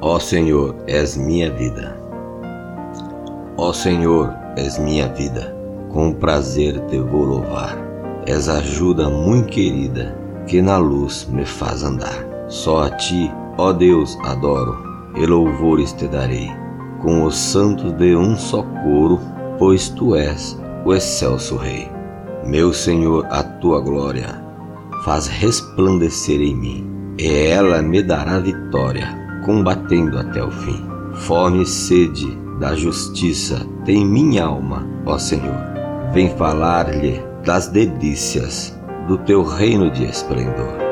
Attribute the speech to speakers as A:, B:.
A: Ó Senhor, és minha vida. Ó Senhor, és minha vida. Com prazer te vou louvar. És ajuda muito querida que na luz me faz andar. Só a ti, ó Deus, adoro, e louvores te darei, com os santos de um só coro, pois tu és o excelso Rei. Meu Senhor, a tua glória faz resplandecer em mim, e ela me dará vitória combatendo até o fim. Fome e sede da justiça tem minha alma, ó Senhor. Vem falar-lhe das delícias do teu reino de esplendor.